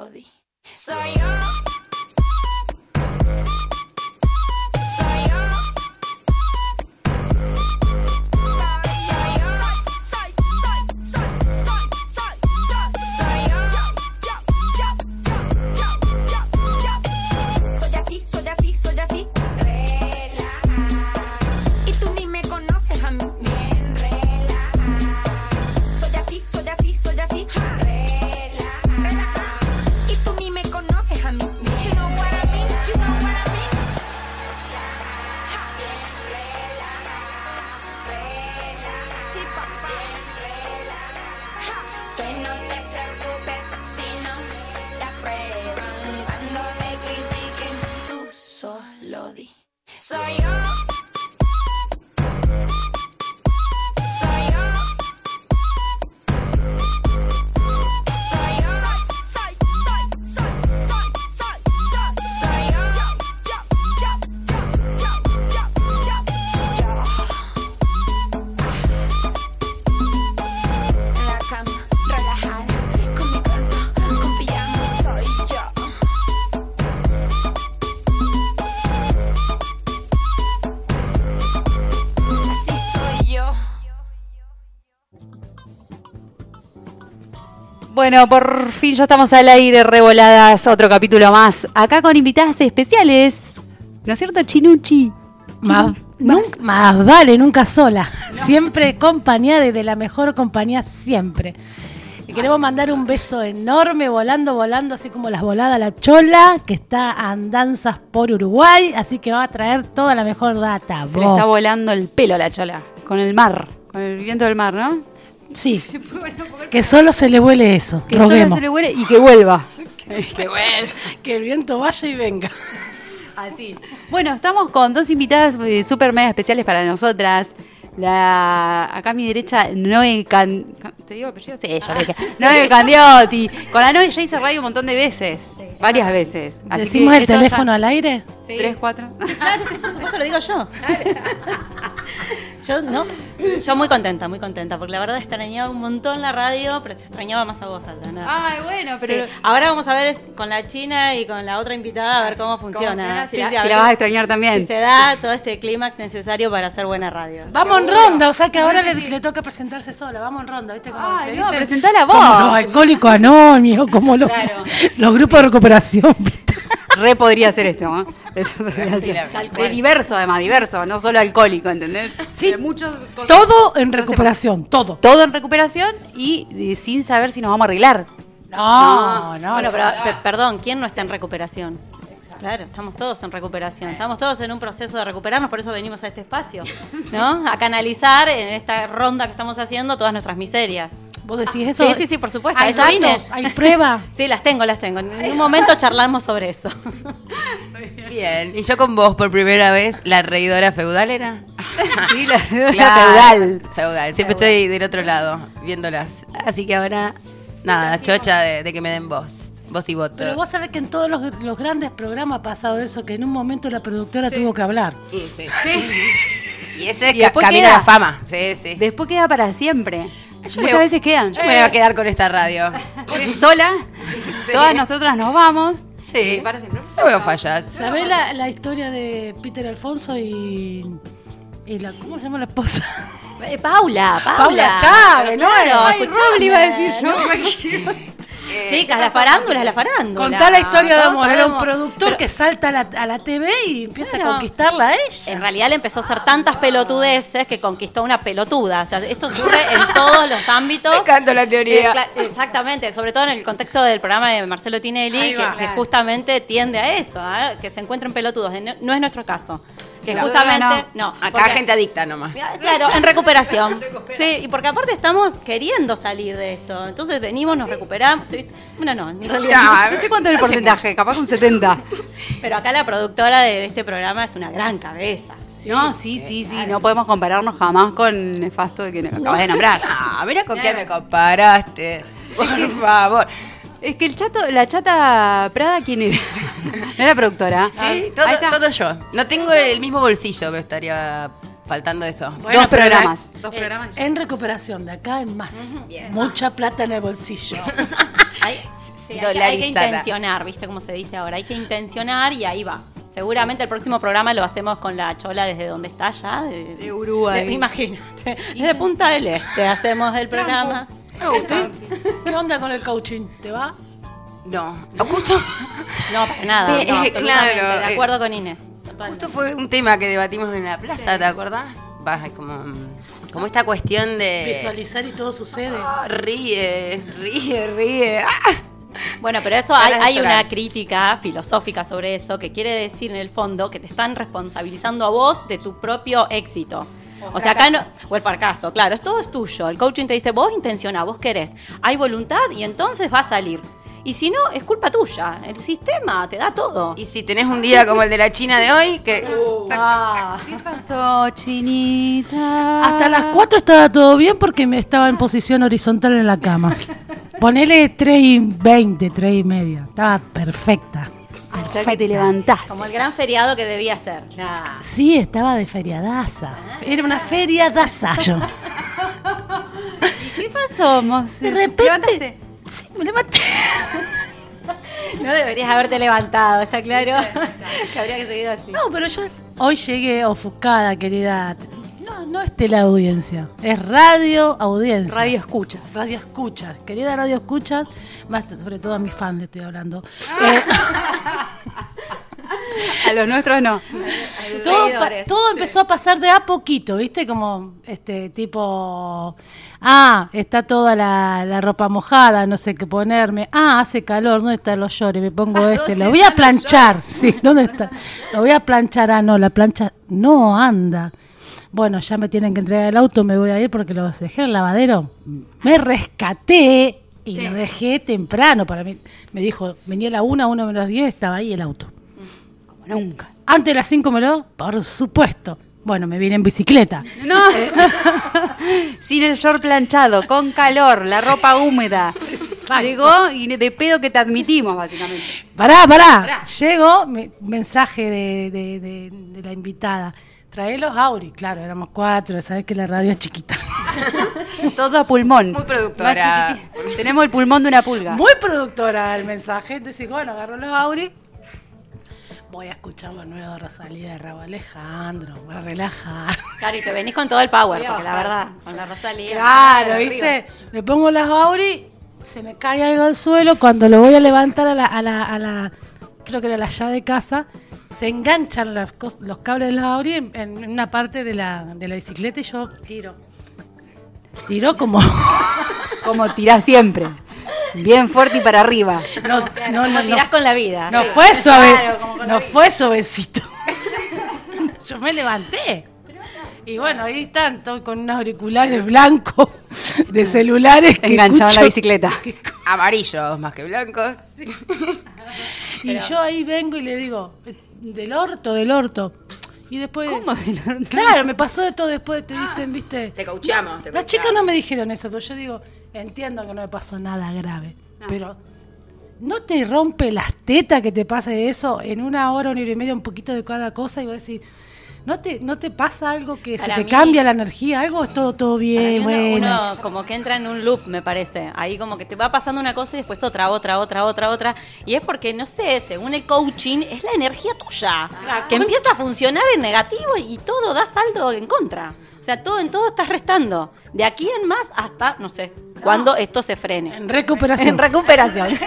solo di. Soy yo. Bueno, por fin ya estamos al aire, revoladas, otro capítulo más. Acá con invitadas especiales, ¿no es cierto, Chinuchi? Más, más, vale, nunca sola. Siempre acompañada de la mejor compañía siempre. Y queremos mandar un beso enorme, volando, volando, así como las voladas la chola, que está andanzas por Uruguay, así que va a traer toda la mejor data. Se le está volando el pelo a la chola, con el mar, con el viento del mar, ¿no? Sí. que solo se le huele eso. Que solo se le huele y que vuelva. que, vuelva. Que el viento vaya y venga. Así. Bueno, estamos con dos invitadas eh, súper mega especiales para nosotras. La, acá a mi derecha, Noé Can... ¿Te digo apellido? Sí, ella le dije. Noé Candiotti. Con la Noé ya hice radio un montón de veces. varias veces. ¿Decimos el teléfono al aire? Sí. ¿Tres, cuatro? Claro, por supuesto lo digo yo. Yo, ¿no? Yo muy contenta, muy contenta, porque la verdad extrañaba un montón la radio, pero te extrañaba más a vos, Aldana. Ay, bueno, pero... Ahora vamos a ver con la China y con la otra invitada a ver cómo funciona. si, la, vas a extrañar también. Si se da todo este clímax necesario para hacer buena radio. Vamos en ronda, o sea que ahora le, toca presentarse sola, vamos en ronda, ¿viste? Como Ay, no, presentala vos. Como los alcohólicos anónimos, como los, los grupos de recuperación, ¿viste? Re podría ser esto, ¿no? de diverso, además, diverso, no solo alcohólico, ¿entendés? Sí, muchos todo en recuperación, todo. Todo en recuperación y, sin saber si nos vamos a arreglar. No, no. Bueno, pero perdón, ¿quién no está en recuperación? Claro, estamos todos en recuperación, estamos todos en un proceso de recuperarnos, por eso venimos a este espacio, ¿no? A canalizar en esta ronda que estamos haciendo todas nuestras miserias. ¿Vos decís eso? Sí, sí, sí, por supuesto. ¿Hay datos? ¿Hay pruebas? sí, las tengo, las tengo. En un momento charlamos sobre eso. Bien, y yo con vos por primera vez, la reidora feudal era. sí, la reidora feudal. Feudal, siempre estoy del otro lado, viéndolas. Así que ahora, nada, chocha de, que me den voz. Voz y voto. Pero vos sabés que en todos los, grandes programas ha pasado eso, que en un momento la productora tuvo que hablar. Sí, sí. Y ese y camino a la fama. Sí, sí. Después queda para siempre. Muchas veces quedan. Yo me voy a quedar con esta radio. Sola. Todas nosotras nos vamos. Sí. Para siempre. No veo fallas. ¿Sabés la, la, historia de Peter Alfonso y, y la, ¿cómo se llama la esposa? Eh, Paula, Paula. Paula Chávez, no, no, iba a decir yo. Que- Chicas, la farándula es la farándula. Contá la historia de amor. Era un productor Pero- que salta a la, a la TV y empieza Bueno. a conquistarla a ella. En realidad le empezó a hacer tantas pelotudeces que conquistó una pelotuda. O sea, esto ocurre en todos los ámbitos. Me encanta la teoría. Eh, exactamente, sobre todo en el contexto del programa de Marcelo Tinelli, que, justamente tiende a eso, ¿eh? que se encuentren pelotudos. No, no es nuestro caso. Que No. justamente. No, Acá porque- gente adicta nomás. Claro, en recuperación. Sí, y porque aparte estamos queriendo salir de esto. Entonces venimos, nos recuperamos. Sí, Bueno, no, en realidad. No, No sé cuánto es el porcentaje, capaz un 70. Pero acá la productora de, de este programa es una gran cabeza. No, sí, sí, sí, no podemos compararnos jamás con Nefasto de que acabas de nombrar. Ah, mira con qué me comparaste. Por favor. Es que el chato, la chata Prada, ¿quién era? No era productora. Sí, todo, Ahí está. todo yo. No tengo el mismo bolsillo, pero estaría faltando eso. Bueno, Dos programas. Dos eh, programas. En recuperación, de acá en más. Mucha plata en el bolsillo. Hay, sí, hay que- hay que Dolarizada. intencionar, ¿viste cómo se dice ahora? Hay que intencionar y ahí va. Seguramente el próximo programa lo hacemos con la chola desde donde está ya. De, De Uruguay. de- imagínate. Desde Punta del Este hacemos el programa. ¿Qué onda con el coaching? ¿Te va? No, justo, No, para nada. No, eh, claro, De eh, acuerdo con Inés. totalmente. justo fue un tema que debatimos en la plaza, ¿te acordás? Va, es como, como esta cuestión de... Visualizar y todo sucede. Ah, ríe, ríe, ríe. ¡Ah! Bueno, pero eso hay, una crítica filosófica sobre eso que quiere decir en el fondo que te están responsabilizando a vos de tu propio éxito. O, sea, acá no. O el fracaso, claro, es todo es tuyo. El coaching te dice, vos intencioná, vos querés. Hay voluntad y entonces va a salir. Y si no, es culpa tuya. El sistema te da todo. Y si tenés un día como el de la China de hoy, que... Ah. ¿Qué pasó, chinita? Hasta las 4 estaba todo bien porque me estaba en posición horizontal en la cama. Ponele 3 y 20, 3 y media. Estaba perfecta. Hasta que te levantaste. Como el gran feriado que debía ser. Claro. Sí, estaba de feriadaza. Era una feriadaza yo. ¿Qué pasó, Mos? De repente- ¿Levantaste? Sí, me levanté. No deberías haberte levantado, ¿está claro? que habría que seguir así. No, pero yo hoy llegué ofuscada, querida. No, no es teleaudiencia, es radio audiencia. Radio escuchas. Radio escuchas, querida radio escuchas, más sobre todo a mis fans le estoy hablando. Eh, A los nuestros no. Todo, empezó a pasar de a poquito, ¿viste? Como este tipo, ah, está toda la, la ropa mojada, no sé qué ponerme. Ah, hace calor, ¿dónde están los llores? Me pongo este, lo voy a planchar. Sí, ¿dónde está? Lo voy a planchar. Ah, no, la plancha no anda. Bueno, ya me tienen que entregar el auto, me voy a ir porque lo dejé en el lavadero. Me rescaté y lo dejé temprano para mí. Me dijo, venía a la 1, 1 menos 10, estaba ahí el auto. Como nunca. Antes de las 5 me lo, por supuesto. Bueno, me vine en bicicleta. No. Sin el short planchado, con calor, la ropa húmeda. Llegó y de pedo que te admitimos, básicamente. Pará, pará. Llegó mi mensaje de, de- de- de la invitada. Trae los Auri. Claro, éramos cuatro, sabes que la radio es chiquita. Todo a pulmón. Muy productora. Tenemos el pulmón de una pulga. Muy productora el mensaje. Entonces, bueno, agarro los Auri. Voy a escuchar lo nuevo de Rosalía de Rabo Alejandro. Para relajar. Claro, y te venís con todo el power, Voy a porque la verdad, con la Rosalía. Claro, ¿viste? Me pongo las Auri, se me cae algo al suelo. Cuando lo voy a levantar a la, a la, a la- creo que era la llave de casa, se enganchan las los cables de las Auri en, en una parte de la, de la bicicleta y yo tiro. Tiro como. Como tirás siempre. Bien fuerte y para arriba. No, no, no, tirás no, con la vida. no Sí. fue suave. Claro, no vida. fue suavecito. Yo me levanté. Y bueno, ahí están, estoy con unos auriculares blancos de celulares que Enganchado en la bicicleta. Amarillos más que blancos. Y yo ahí vengo y le digo, "Eh, del orto, del orto. Y después. ¿Cómo del orto? Claro, me pasó de todo después, te dicen, viste. Te coachamos, te Las chicas no me dijeron eso, pero yo digo, entiendo que no me pasó nada grave. Pero, ¿no te rompe las tetas que te pase eso en una hora, una hora y media, un poquito de cada cosa? Y vos decís, ¿No te, ¿No te pasa algo que Para se te mí- cambia la energía? ¿Algo es todo, todo Para mí bien? uno, bueno. uno como que entra en un loop, me parece. Ahí como que te va pasando una cosa y después otra, otra, otra, otra, otra. Y es porque, no sé, según el coaching, es la energía tuya. Que empieza a funcionar en negativo y todo da saldo en contra. O sea, todo en todo estás restando. De aquí en más hasta, no sé, cuando esto se frene. En recuperación. En recuperación.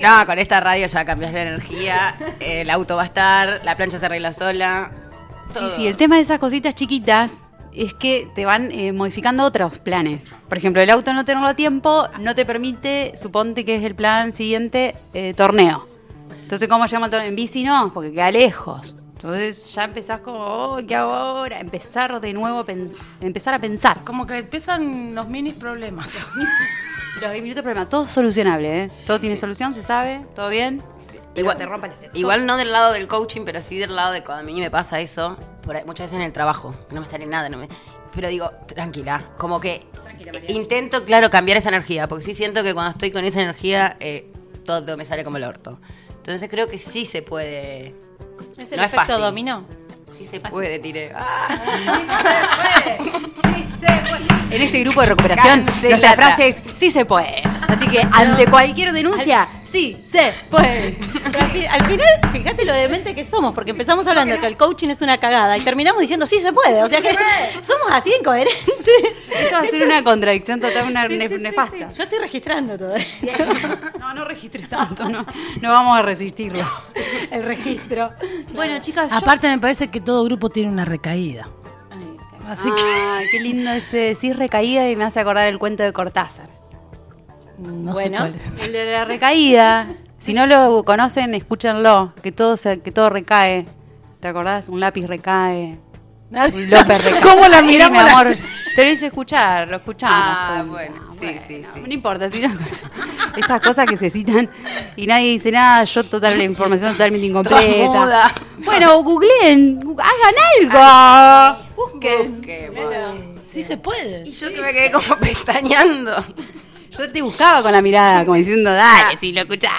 No, con esta radio ya cambias de energía, el auto va a estar, la plancha se arregla sola. Sí, todo. sí, el tema de esas cositas chiquitas es que te van eh, modificando otros planes. Por ejemplo, el auto no tenerlo a tiempo no te permite, suponte que es el plan siguiente, eh, torneo. Entonces, ¿cómo llama el torneo? En bici no, porque queda lejos. Entonces ya empezás como, oh, ¿qué hago ahora? Empezar de nuevo, a empezar a pensar. Como que empiezan los mini problemas. Los 10 minutos de problema, todo solucionable, ¿eh? Todo tiene solución, se sabe, todo bien. Igual te rompa el estético. Igual no del lado del coaching, pero sí del lado de cuando a mí me pasa eso, por ahí- muchas veces en el trabajo, no me sale nada, no me- pero digo, tranquila, como que intento, claro, cambiar esa energía, porque sí siento que cuando estoy con esa energía, eh, todo me sale como el orto. Entonces creo que sí se puede. Es el No es efecto fácil. dominó. Sí se puede, tiré. Ah. Sí se puede. En este grupo de recuperación, Cancelata. nuestra frase es sí se puede. Así que ante cualquier denuncia, sí se puede. Al, fin- al final, fíjate lo demente que somos, porque empezamos hablando de que el coaching es una cagada y terminamos diciendo sí se puede. O sea que somos así incoherentes. Esto va a ser una contradicción total, una Sí, nef- sí, sí, nefasta. sí. Yo estoy registrando todo esto. No, no registres tanto, no. No vamos a resistirlo. el registro. Bueno, chicas, yo- Aparte me parece que todo grupo tiene una recaída. Ay, qué- Así que Ay, qué lindo ese decir recaída y me hace acordar el cuento de Cortázar. no Bueno. sé cuál es. El de la recaída. Si no lo conocen, escúchenlo. Que todo, se- que todo recae. ¿Te acordás? Un lápiz recae. Un López recae. ¿Cómo la Sí, miramos mi la- amor. Te lo hice escuchar, lo escuchamos. Ah, bueno, sí, sí, sí. No importa, si no, estas cosas que se citan y nadie dice nada, yo total la información totalmente incompleta. muda. Bueno, googleen, hagan algo. Busquen. Busquemos. Sí se puede. Y yo que me quedé como pestañeando. Yo te buscaba con la mirada, como diciendo, dale, si lo escuchás.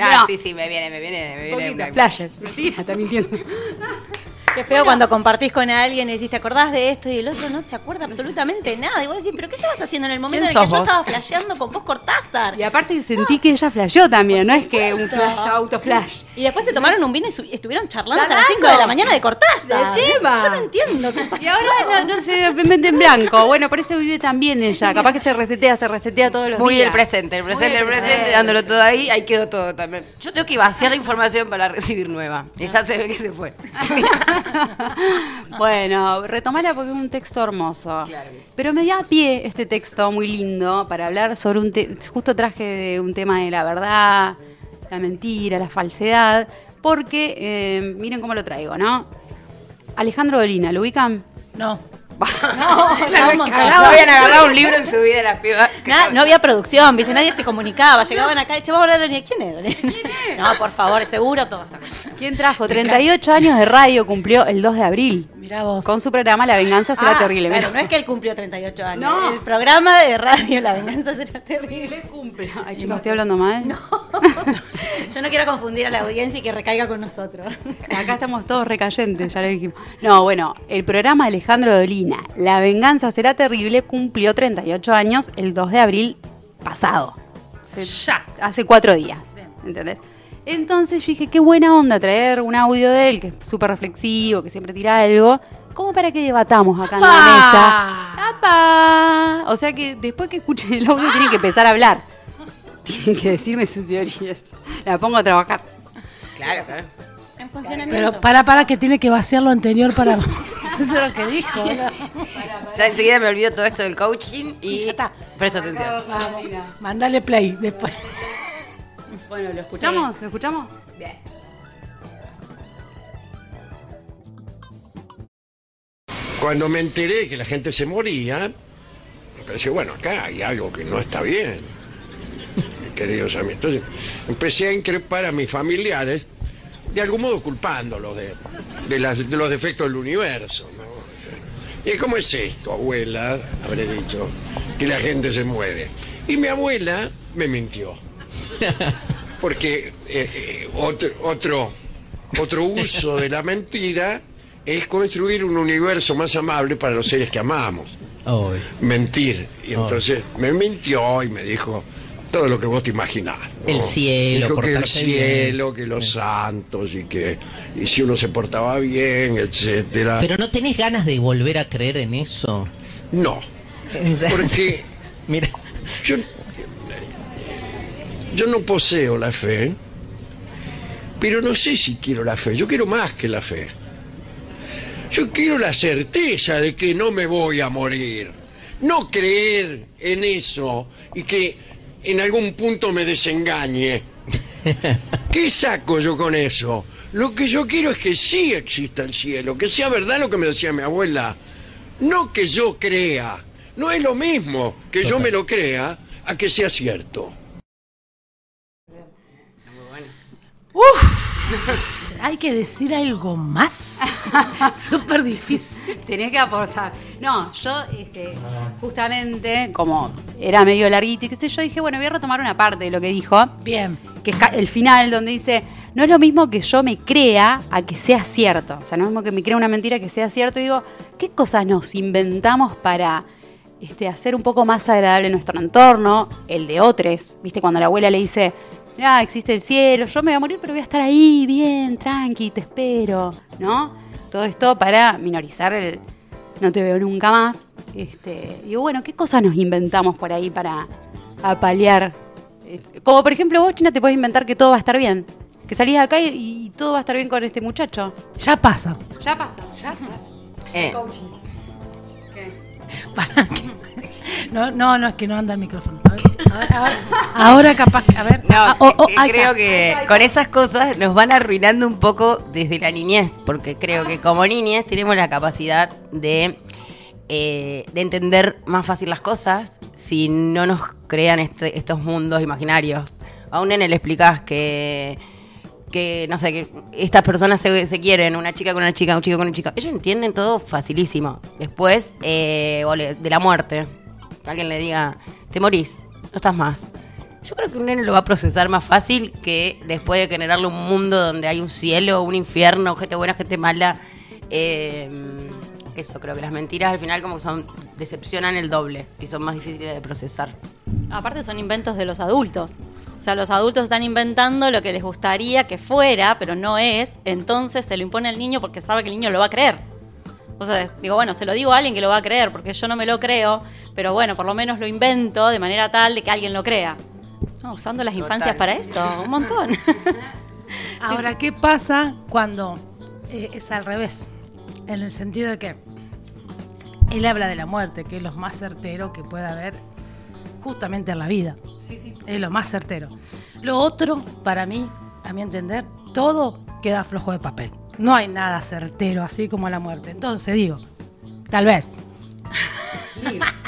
Ah, No, sí, sí, me viene, me viene, me viene. poquito, una- flashes. Mentira, está mintiendo. Qué feo cuando compartís con alguien y decís, ¿te acordás de esto? Y el otro no se acuerda absolutamente nada. Y vos decís, ¿pero qué estabas haciendo en el momento en ¿Quién el que yo estaba flasheando con vos Cortázar? Y aparte sentí que ella flasheó también, no es que un flash, auto flash. Y después se tomaron un vino y estuvieron charlando hasta las Charlando. 5 de la mañana de Cortázar. Del tema. Yo no entiendo qué. Y ahora no, no se mente en blanco. Bueno, por eso vive también ella. Capaz que se resetea, se resetea todos los Muy días. el presente, el presente, Muy el presente, dándolo todo ahí, ahí quedó todo también. Yo tengo que vaciar la información para recibir nueva. Esa se ve que se fue. bueno, retomala porque es un texto hermoso. Claro que sí. Pero me da a pie este texto muy lindo para hablar sobre un te- justo traje de un tema de la verdad, la mentira, la falsedad, porque eh, miren cómo lo traigo, ¿no? Alejandro Dolina, ¿lo ubican? No. No, ya un montón. No habían agarrado un libro en su vida las pibas. No había producción, ¿viste? Nadie se comunicaba. Llegaban acá y che, vamos a hablar de quién es. Lorena? No, por favor, seguro todo está bien. ¿Quién trajo? 38 años de radio cumplió el 2 de abril. Mirá vos. Con su programa La venganza será Ah, terrible. Claro, no es que él cumplió 38 años. No. El programa de radio La Venganza será terrible. Ay, chicos, estoy hablando mal. Yo no quiero confundir a la audiencia y que recaiga con nosotros. Acá estamos todos recayentes, ya lo dijimos. No, bueno, el programa Alejandro Dolina, La venganza será terrible, cumplió 38 años el 2 de abril pasado. Hace, Ya. hace cuatro días. ¿Entendés? Entonces yo dije, qué buena onda traer un audio de él, que es súper reflexivo, que siempre tira algo, como para que debatamos acá en la mesa. ¡Apa! O sea que después que escuchen el audio tienen que empezar a hablar. Tienen que decirme sus teorías. La pongo a trabajar. Claro, claro. En funcionamiento. Pero para, para que tiene que vaciar lo anterior para. Eso es lo que dijo. ¿no? Ya enseguida me olvido todo esto del coaching y ya está. presto atención. Mandale play después. Bueno, ¿lo escuchamos? ¿Lo escuchamos? Bien. Cuando me enteré que la gente se moría, me pareció, bueno, acá hay algo que no está bien, queridos amigos. Entonces empecé a increpar a mis familiares, de algún modo culpándolos de, de, las- de los defectos del universo. ¿Y cómo es esto, abuela? Habré dicho, que la gente se muere. Y mi abuela me mintió. Porque eh, eh, otro, otro, otro uso de la mentira es construir un universo más amable para los seres que amamos. Mentir. Y entonces me mintió y me dijo todo lo que vos te imaginás. ¿no? El cielo, Dijo que el bien. cielo, que los santos y que y si uno se portaba bien, etcétera. Pero no tenés ganas de volver a creer en eso. No, porque Mira, yo, yo no poseo la fe, pero no sé si quiero la fe. Yo quiero más que la fe. Yo quiero la certeza de que no me voy a morir. No creer en eso y que en algún punto me desengañe. ¿Qué saco yo con eso? Lo que yo quiero es que sí exista el cielo, que sea verdad lo que me decía mi abuela. No que yo crea. No es lo mismo que yo me lo crea a que sea cierto. Hay que decir algo más. Súper difícil. Tenés que aportar. No, yo, este, justamente, como era medio larguito y qué sé yo, dije, bueno, voy a retomar una parte de lo que dijo, Bien. que es el final, donde dice, no es lo mismo que yo me crea a que sea cierto. O sea, no es lo mismo que me crea una mentira que sea cierto. Y digo, ¿qué cosas nos inventamos para este, hacer un poco más agradable nuestro entorno? El de otros. ¿Viste? Cuando la abuela le dice, ah, existe el cielo, yo me voy a morir, pero voy a estar ahí, bien, tranqui, te espero. ¿No? Todo esto para minorizar el no te veo nunca más. Este, digo, bueno, ¿qué cosas nos inventamos por ahí para apalear? Eh, Como por ejemplo, vos, China, te puedes inventar que todo va a estar bien. Que salís de acá y, y todo va a estar bien con este muchacho. Ya pasa. Ya pasa, ya pasa. Eh, Para que- No, no, no, es que no anda el micrófono. A ver, a ver, a ver. Ahora capaz que. A ver. No, ah, oh, oh, creo que con esas cosas nos van arruinando un poco desde la niñez, porque creo que como niñez tenemos la capacidad de, eh, de entender más fácil las cosas si no nos crean este- estos mundos imaginarios. A un nene le explicás que, que no sé, que estas personas se, se quieren, una chica con una chica, un chico con un chico. Ellos entienden todo facilísimo. Después, eh, de la muerte, alguien le diga, te morís, no estás más. Yo creo que un nene lo va a procesar más fácil que después de generarle un mundo donde hay un cielo, un infierno, gente buena, gente mala. Eh, eso, creo que las mentiras al final como que son decepcionan el doble y son más difíciles de procesar. Aparte son inventos de los adultos. O sea, los adultos están inventando lo que les gustaría que fuera, pero no es. Entonces se lo impone al niño porque sabe que el niño lo va a creer. Entonces digo, bueno, se lo digo a alguien que lo va a creer, porque yo no me lo creo, pero bueno, por lo menos lo invento de manera tal de que alguien lo crea. No, usando las infancias para eso, un montón. Ahora, ¿qué pasa cuando eh, es al revés? En el sentido de que él habla de la muerte, que es lo más certero que puede haber justamente en la vida. Es lo más certero. Lo otro, para mí, a mi entender, todo queda flojo de papel. No hay nada certero así como la muerte. Entonces digo, tal vez.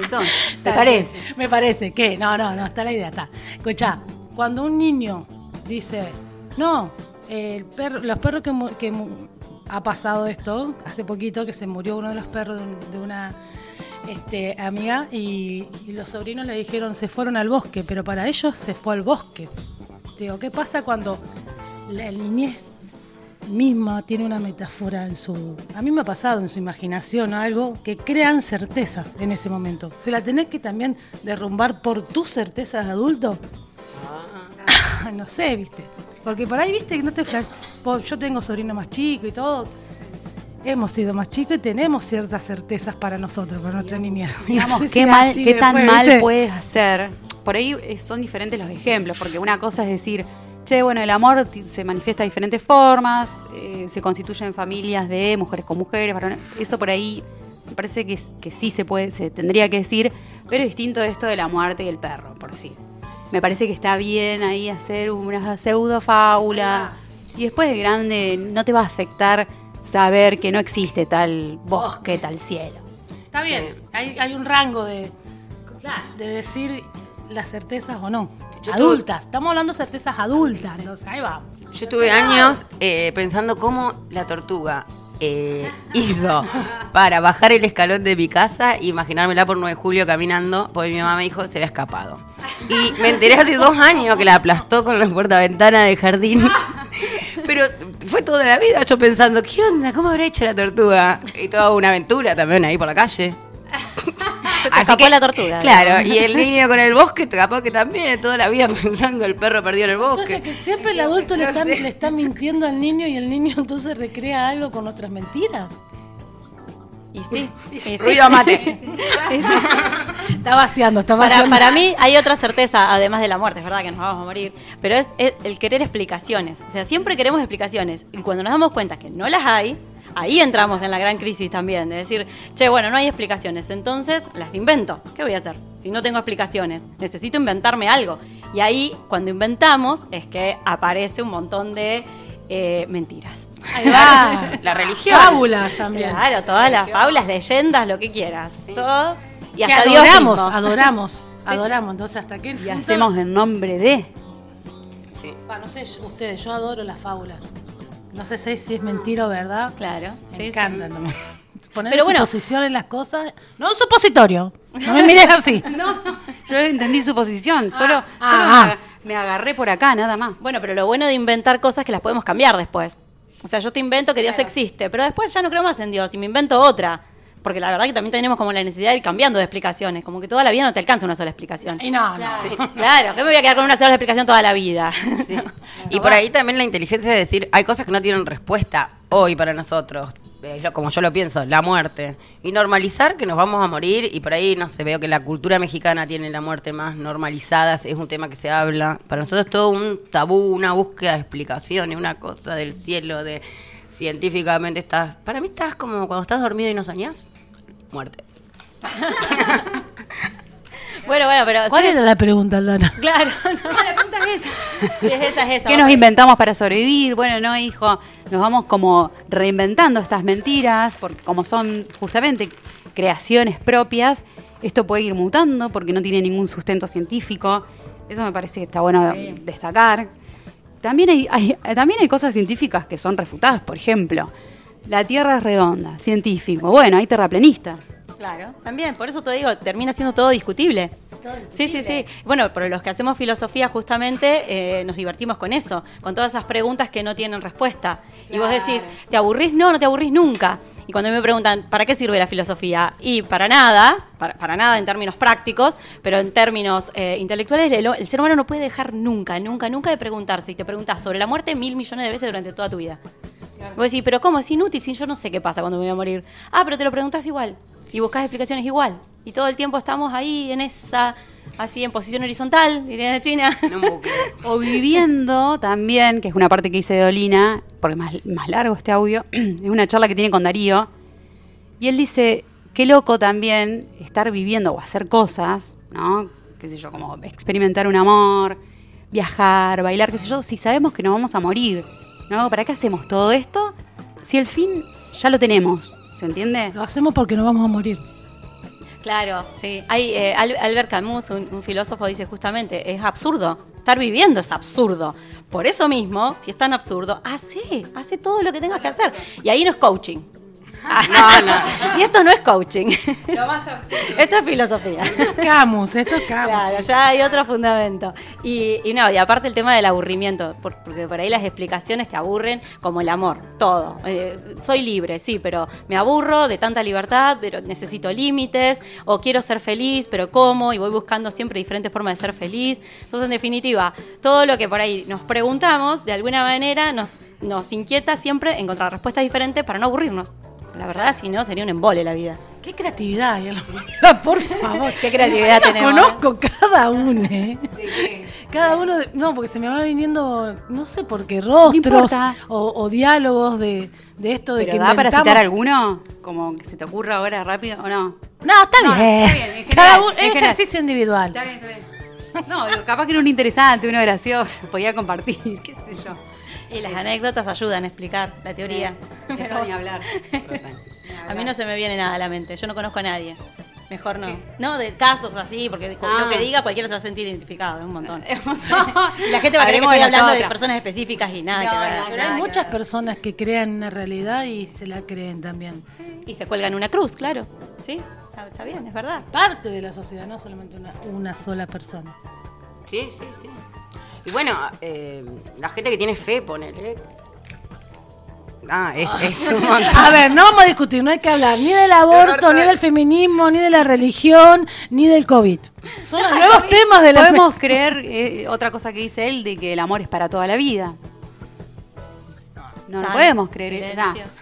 Entonces, ¿te Tal parece? vez. Me parece que, no, no, no, está la idea, está. Escucha, cuando un niño dice, no, el perro, los perros que, ha pasado esto, hace poquito que se murió uno de los perros de, un- de una este, amiga y, y los sobrinos le dijeron, se fueron al bosque, pero para ellos se fue al bosque. Digo, ¿qué pasa cuando la niñez misma tiene una metáfora en su... A mí me ha pasado en su imaginación algo que crean certezas en ese momento. ¿Se la tenés que también derrumbar por tus certezas de adulto? no sé, viste. Porque por ahí, viste, que no te flash... Yo tengo sobrino más chico y todo. Hemos sido más chicos y tenemos ciertas certezas para nosotros, para nuestra niñez. Digamos, No sé qué, si mal, qué tan después, mal ¿viste? puedes hacer. Por ahí eh, son diferentes los ejemplos, porque una cosa es decir, che, bueno, el amor se manifiesta de diferentes formas, eh, se constituyen familias de mujeres con mujeres, varones. Eso por ahí me parece que, que sí se puede, se tendría que decir, pero es distinto de esto de la muerte y el perro, por decir. Me parece que está bien ahí hacer una pseudo fábula. Y después de grande no te va a afectar saber que no existe tal bosque, tal cielo. Está bien, hay, hay un rango de, de decir las certezas o no. Yo adultas, estamos hablando de certezas adultas, entonces ahí vamos. Yo estuve años eh, pensando cómo la tortuga eh, hizo para bajar el escalón de mi casa e imaginármela por 9 de julio caminando, porque mi mamá me dijo se había escapado. Y me enteré hace dos años que la aplastó con la puerta ventana del jardín. Pero fue toda la vida yo pensando, ¿qué onda? ¿Cómo habrá hecho la tortuga? Y toda una aventura también ahí por la calle. Se te escapó la tortuga. Claro, y el niño con el bosque, capaz que también toda la vida pensando el perro perdido en el bosque. Entonces que siempre el adulto le está, le está mintiendo al niño y el niño entonces recrea algo con otras mentiras. Y sí. y sí. Ruido mate. Está vaciando, está Para, vaciando. para mí hay otra certeza, además de la muerte, es verdad que nos vamos a morir, pero es, es el querer explicaciones. O sea, siempre queremos explicaciones. Y cuando nos damos cuenta que no las hay, ahí entramos en la gran crisis también, de decir, che, bueno, no hay explicaciones, entonces las invento. ¿Qué voy a hacer? Si no tengo explicaciones, necesito inventarme algo. Y ahí, cuando inventamos, es que aparece un montón de eh, mentiras. Ahí va. La religión. Fábulas también. Claro, todas las faulas, leyendas, lo que quieras. Todo. Y hasta Dios adoramos, adoramos, adoramos. Entonces, ¿hasta qué Y hacemos en nombre de. Sí. Pa, no sé, ustedes, yo adoro las fábulas. No sé si es mentira o verdad. Claro, Me sí, sí. encantan también. Poner Pero bueno. suposición en las cosas. No un supositorio. No me mires así. No, yo entendí su posición. Solo, Ah, solo ah. me agarré por acá, nada más. Bueno, pero lo bueno de inventar cosas es que las podemos cambiar después. O sea, yo te invento que Dios existe, pero después ya no creo más en Dios y me invento otra. Porque la verdad que también tenemos como la necesidad de ir cambiando de explicaciones. Como que toda la vida no te alcanza una sola explicación. Y no, no. Claro, que me voy a quedar con una sola explicación toda la vida. Sí. Y por ahí también la inteligencia de decir, hay cosas que no tienen respuesta hoy para nosotros. Es lo- como yo lo pienso, la muerte. Y normalizar que nos vamos a morir. Y por ahí, no sé, veo que la cultura mexicana tiene la muerte más normalizada. Es un tema que se habla. Para nosotros es todo un tabú, una búsqueda de explicaciones, una cosa del cielo, de científicamente estás... Para mí estás como cuando estás dormido y no soñás. Muerte. bueno, bueno, pero. ¿Cuál era la pregunta, Aldana? Claro, no. la pregunta es esa. Es esa, es esa. ¿Qué nos inventamos para sobrevivir? Bueno, no, hijo, nos vamos como reinventando estas mentiras, porque como son justamente creaciones propias, esto puede ir mutando porque no tiene ningún sustento científico. Eso me parece que está bueno destacar. También hay, hay- también hay cosas científicas que son refutadas, por ejemplo, la Tierra es redonda, científico. Bueno, hay terraplanistas. Claro, también, por eso te digo, termina siendo todo discutible. Sí, sí, sí. Bueno, pero los que hacemos filosofía justamente eh, nos divertimos con eso, con todas esas preguntas que no tienen respuesta. Y vos decís, ¿te aburrís? No, no te aburrís nunca. Y cuando me preguntan, ¿para qué sirve la filosofía? Y para nada, para, para nada en términos prácticos, pero en términos eh, intelectuales, el, el ser humano no puede dejar nunca, nunca, nunca de preguntarse. Y te preguntas sobre la muerte mil millones de veces durante toda tu vida. Vos decís, pero ¿cómo? Es inútil, si yo no sé qué pasa cuando me voy a morir. Ah, pero te lo preguntas igual. Y buscas explicaciones igual. Y todo el tiempo estamos ahí en esa, así en posición horizontal, diría la China. En un bucle. O viviendo también, que es una parte que hice de Dolina, porque es más, más largo este audio, es una charla que tiene con Darío. Y él dice, qué loco también estar viviendo o hacer cosas, ¿no? Qué sé yo, como experimentar un amor, viajar, bailar, qué sé yo, si sabemos que nos vamos a morir, ¿no? ¿Para qué hacemos todo esto si el fin ya lo tenemos? ¿Se entiende? Lo hacemos porque nos vamos a morir. Claro, sí. Hay, eh, Al- Albert Camus, un, un filósofo, dice justamente, es absurdo. Estar viviendo es absurdo. Por eso mismo, si es tan absurdo, hace, hace todo lo que tengas que hacer. Y ahí no es coaching. No, no. y esto no es coaching. Lo más absurdo. esto es filosofía. Camus, esto es Camus. Claro, ya hay otro fundamento. Y, y no, y aparte el tema del aburrimiento, por- porque por ahí las explicaciones te aburren como el amor, todo. Eh, soy libre, sí, pero me aburro de tanta libertad, pero necesito límites, o quiero ser feliz, pero ¿cómo? Y voy buscando siempre diferentes formas de ser feliz. Entonces, en definitiva, todo lo que por ahí nos preguntamos, de alguna manera nos, nos inquieta siempre encontrar respuestas diferentes para no aburrirnos. La verdad, si no, sería un embole la vida. Qué creatividad hay en la humanidad, por favor. Qué creatividad tenemos, Conozco cada uno, ¿eh? Cada uno, de- no, porque se me va viniendo, no sé por qué, rostros o, o diálogos de, de esto de ¿Pero que da para citar alguno? Como que se te ocurra ahora rápido o no? No, está No, bien. está bien, en Cada general, uno, es general. ejercicio individual. Está bien, está bien. No, digo, capaz que era un interesante, uno gracioso, podía compartir, qué sé yo. Y las anécdotas ayudan a explicar la teoría. Eso ni hablar. A mí no se me viene nada a la mente, yo no conozco a nadie. Mejor no. No, de casos así, porque Ah. lo que diga cualquiera se va a sentir identificado, es un montón. Y la gente va a creer que estoy hablando de personas específicas y nada No, que ver. no, Pero hay muchas personas que crean una realidad y se la creen también. Y se cuelgan una cruz, claro. ¿Sí? Está, está bien, es verdad. Parte de la sociedad, no solamente una, una sola persona. Sí, sí, sí. Y bueno, eh, la gente que tiene fe, ponele, Ah, es, es un montón. A ver, no vamos a discutir, no hay que hablar ni del aborto, ni del feminismo, ni de la religión, ni del COVID. Son los nuevos temas de la Podemos creer, eh, otra cosa que dice él, de que el amor es para toda la vida. No, no podemos creer o sea, silencio.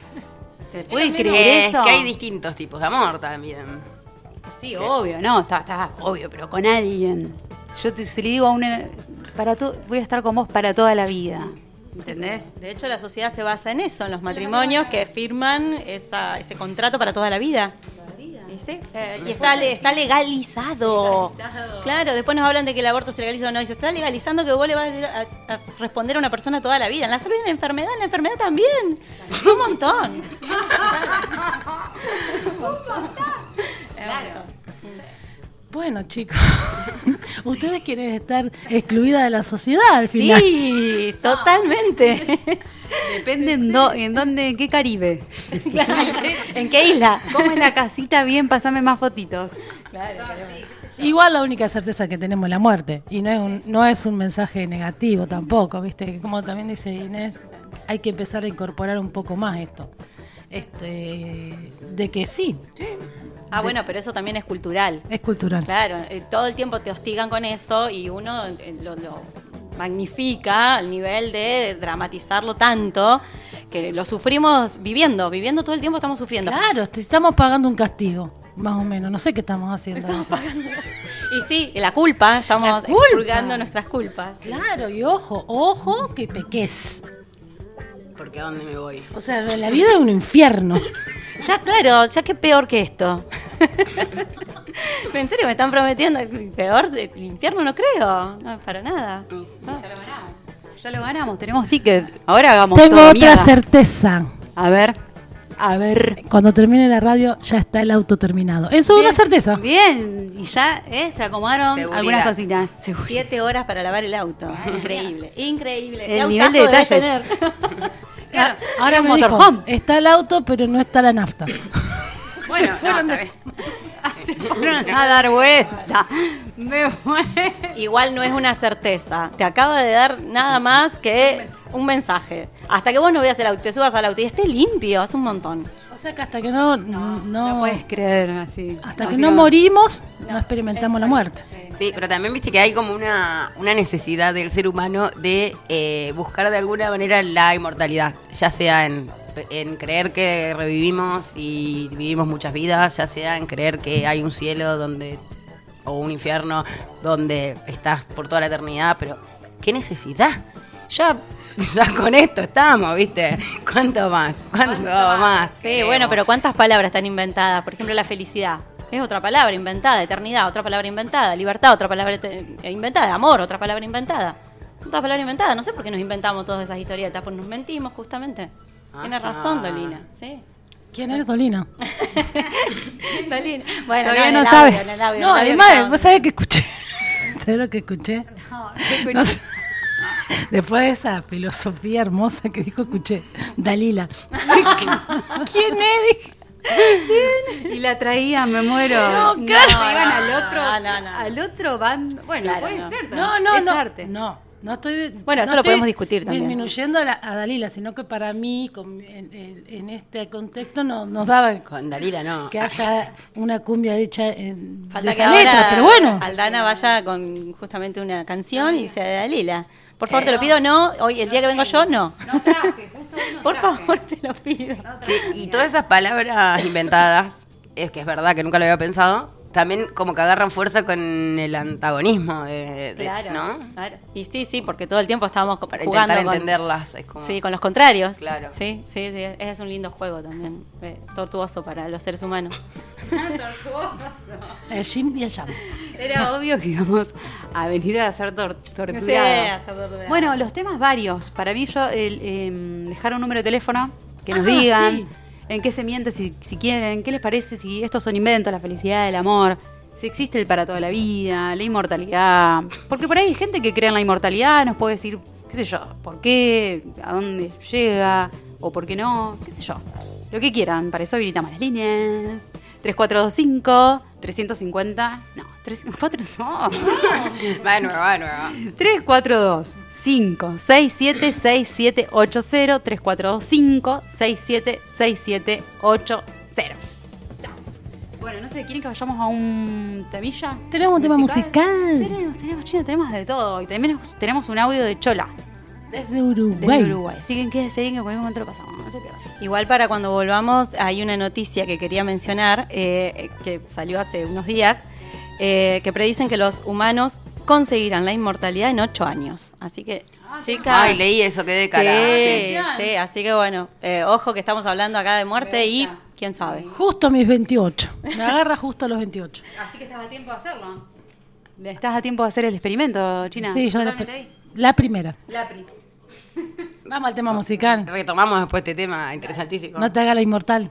¿Se puede Es creer eso? que hay distintos tipos de amor también. Sí, obvio, no, está, está obvio, pero con alguien. Yo te, si le digo a una, para to- voy a estar con vos para toda la vida. ¿Entendés? De hecho, la sociedad se basa en eso, en los matrimonios que firman esa- ese contrato para toda la vida. Y, sí, eh, y está, está legalizado. Claro, después nos hablan de que el aborto se legaliza o no. Y se está legalizando que vos le vas a, a- responder a una persona toda la vida. En la salud y en la enfermedad, en la enfermedad también. Un montón. Bueno, chicos, ustedes quieren estar excluidas de la sociedad al final. Sí, totalmente. Depende en, do- en dónde, en qué Caribe. ¿En qué isla? ¿Cómo es la casita? Bien, pasame más fotitos. Igual la única certeza que tenemos es la muerte. Y no es un, no es un mensaje negativo tampoco, ¿viste? Como también dice Inés, hay que empezar a incorporar un poco más esto. Este, de que sí, Ah, bueno, pero eso también es cultural. es cultural. Claro, eh, todo el tiempo te hostigan con eso y uno eh, lo, lo magnifica al nivel de dramatizarlo tanto que lo sufrimos viviendo, viviendo todo el tiempo estamos sufriendo. Claro, te estamos pagando un castigo, más o menos. No sé qué estamos haciendo. Y sí, la culpa, estamos La culpa. nuestras culpas. Claro, y ojo, ojo que peques. Porque a dónde me voy. O sea, la vida es un infierno. Ya, claro, ya que peor que esto. en serio, me están prometiendo peor del infierno, no creo. No, para nada. Ya lo ganamos. Ya lo ganamos, tenemos ticket. Ahora hagamos Tengo todo otra mierda. certeza. A ver, a ver. Cuando termine la radio ya está el auto terminado. Eso es una certeza. Bien, y ya eh, se acomodaron Seguridad. algunas cositas. Seguridad. Siete horas para lavar el auto. Increíble, increíble. El nivel de detalle. Claro, Ahora un me dijo, motorhome. está el auto, pero no está la nafta. Bueno, no. Se fueron a dar vuelta. Me. Igual no es una certeza. Te acaba de dar nada más que un mensaje. Hasta que vos no veas el auto, te subas al auto y esté limpio, es un montón. O sea que hasta que no, no, No puedes creer así. hasta Así que no morimos, no experimentamos la muerte. Sí, pero también viste que hay como una, una necesidad del ser humano de eh, buscar de alguna manera la inmortalidad, ya sea en, en creer que revivimos y vivimos muchas vidas, ya sea en creer que hay un cielo donde o un infierno donde estás por toda la eternidad, pero ¿qué necesidad? Ya, ya con esto estamos, ¿viste? ¿Cuánto más? ¿Cuánto, más? Sí, bueno, pero ¿cuántas palabras están inventadas? Por ejemplo, la felicidad. Es otra palabra inventada, eternidad, otra palabra inventada, libertad, otra palabra inventada, amor, otra palabra inventada. Otra palabra inventada, no sé por qué nos inventamos todas esas historietas, pues nos mentimos justamente. Tiene razón, Dolina, sí. ¿Quién es Dolina? Dolina. Bueno, Todavía no el sabe. audio, audio, No, además, vos sabés que escuché. ¿Sabés lo que escuché? No sé. Después de esa filosofía hermosa que dijo, escuché, Dalila. ¿Quién es? Dije, Y la traían, me muero. No, claro. Se iban al otro, No, no, no. al otro bando. Bueno, Claro, puede no. ser. No, no, es no. arte. No, no estoy. Bueno, no eso lo podemos discutir también. Disminuyendo a, la- a Dalila, sino que para mí, con- en, en- en este contexto, no, nos daba Con Dalila no. que haya una cumbia hecha en, Falta de que esa ahora letra, pero bueno. Aldana vaya con justamente una canción y sea de Dalila. Por favor, te lo pido, no. Hoy, el día que vengo yo, no. No traje, justo hoy no Por traje. favor, te lo pido. Sí, y todas esas palabras inventadas, es que es verdad que nunca lo había pensado, también como que agarran fuerza con el antagonismo de, de- Claro, ¿no? claro. Y sí, sí, porque todo el tiempo estábamos Para jugando intentar con, entenderlas. Es como... Sí, con los contrarios. Claro. Sí, sí, sí, es un lindo juego también, eh, tortuoso para los seres humanos. El yin y el yang. Era obvio que íbamos a venir a ser tor Sí, torturados. a ser torturados. Bueno, los temas varios. Para mí, yo el, em, dejar un número de teléfono que nos Ah, digan sí. en qué se miente si, si quieren, qué les parece si estos son inventos, la felicidad, el amor, si existe el para toda la vida, la inmortalidad. Porque por ahí hay gente que cree en la inmortalidad, nos puede decir, qué sé yo, por qué, a dónde llega, o por qué no, qué sé yo. Lo que quieran, para eso habilitamos las líneas 3425 350. No, 34. No. Va de nuevo, va de nuevo. 342 567 6780 345 676780. Bueno, no sé, ¿quieren que vayamos a un temilla? Tenemos un tema musical Tenemos, tenemos, China, tenemos de todo. Y también tenemos un audio de Chola, desde Uruguay. desde Uruguay. Así que quédense ahí que momento lo pasamos. No se pierdan. Igual para cuando volvamos, hay una noticia que quería mencionar, eh, que salió hace unos días, eh, que predicen que los humanos conseguirán la inmortalidad en ocho años. Así que, chicas... Ay, leí eso, quedé cara. Sí, sí, así que bueno, eh, ojo que estamos hablando acá de muerte y quién sabe. Justo a mis 28. Me agarra justo a los 28. Así que estás a tiempo de hacerlo. Estás a tiempo de hacer el experimento, China. Sí, yo la, ahí. la primera. La pri. Vamos al tema musical. Retomamos después este tema interesantísimo. No te haga la inmortal.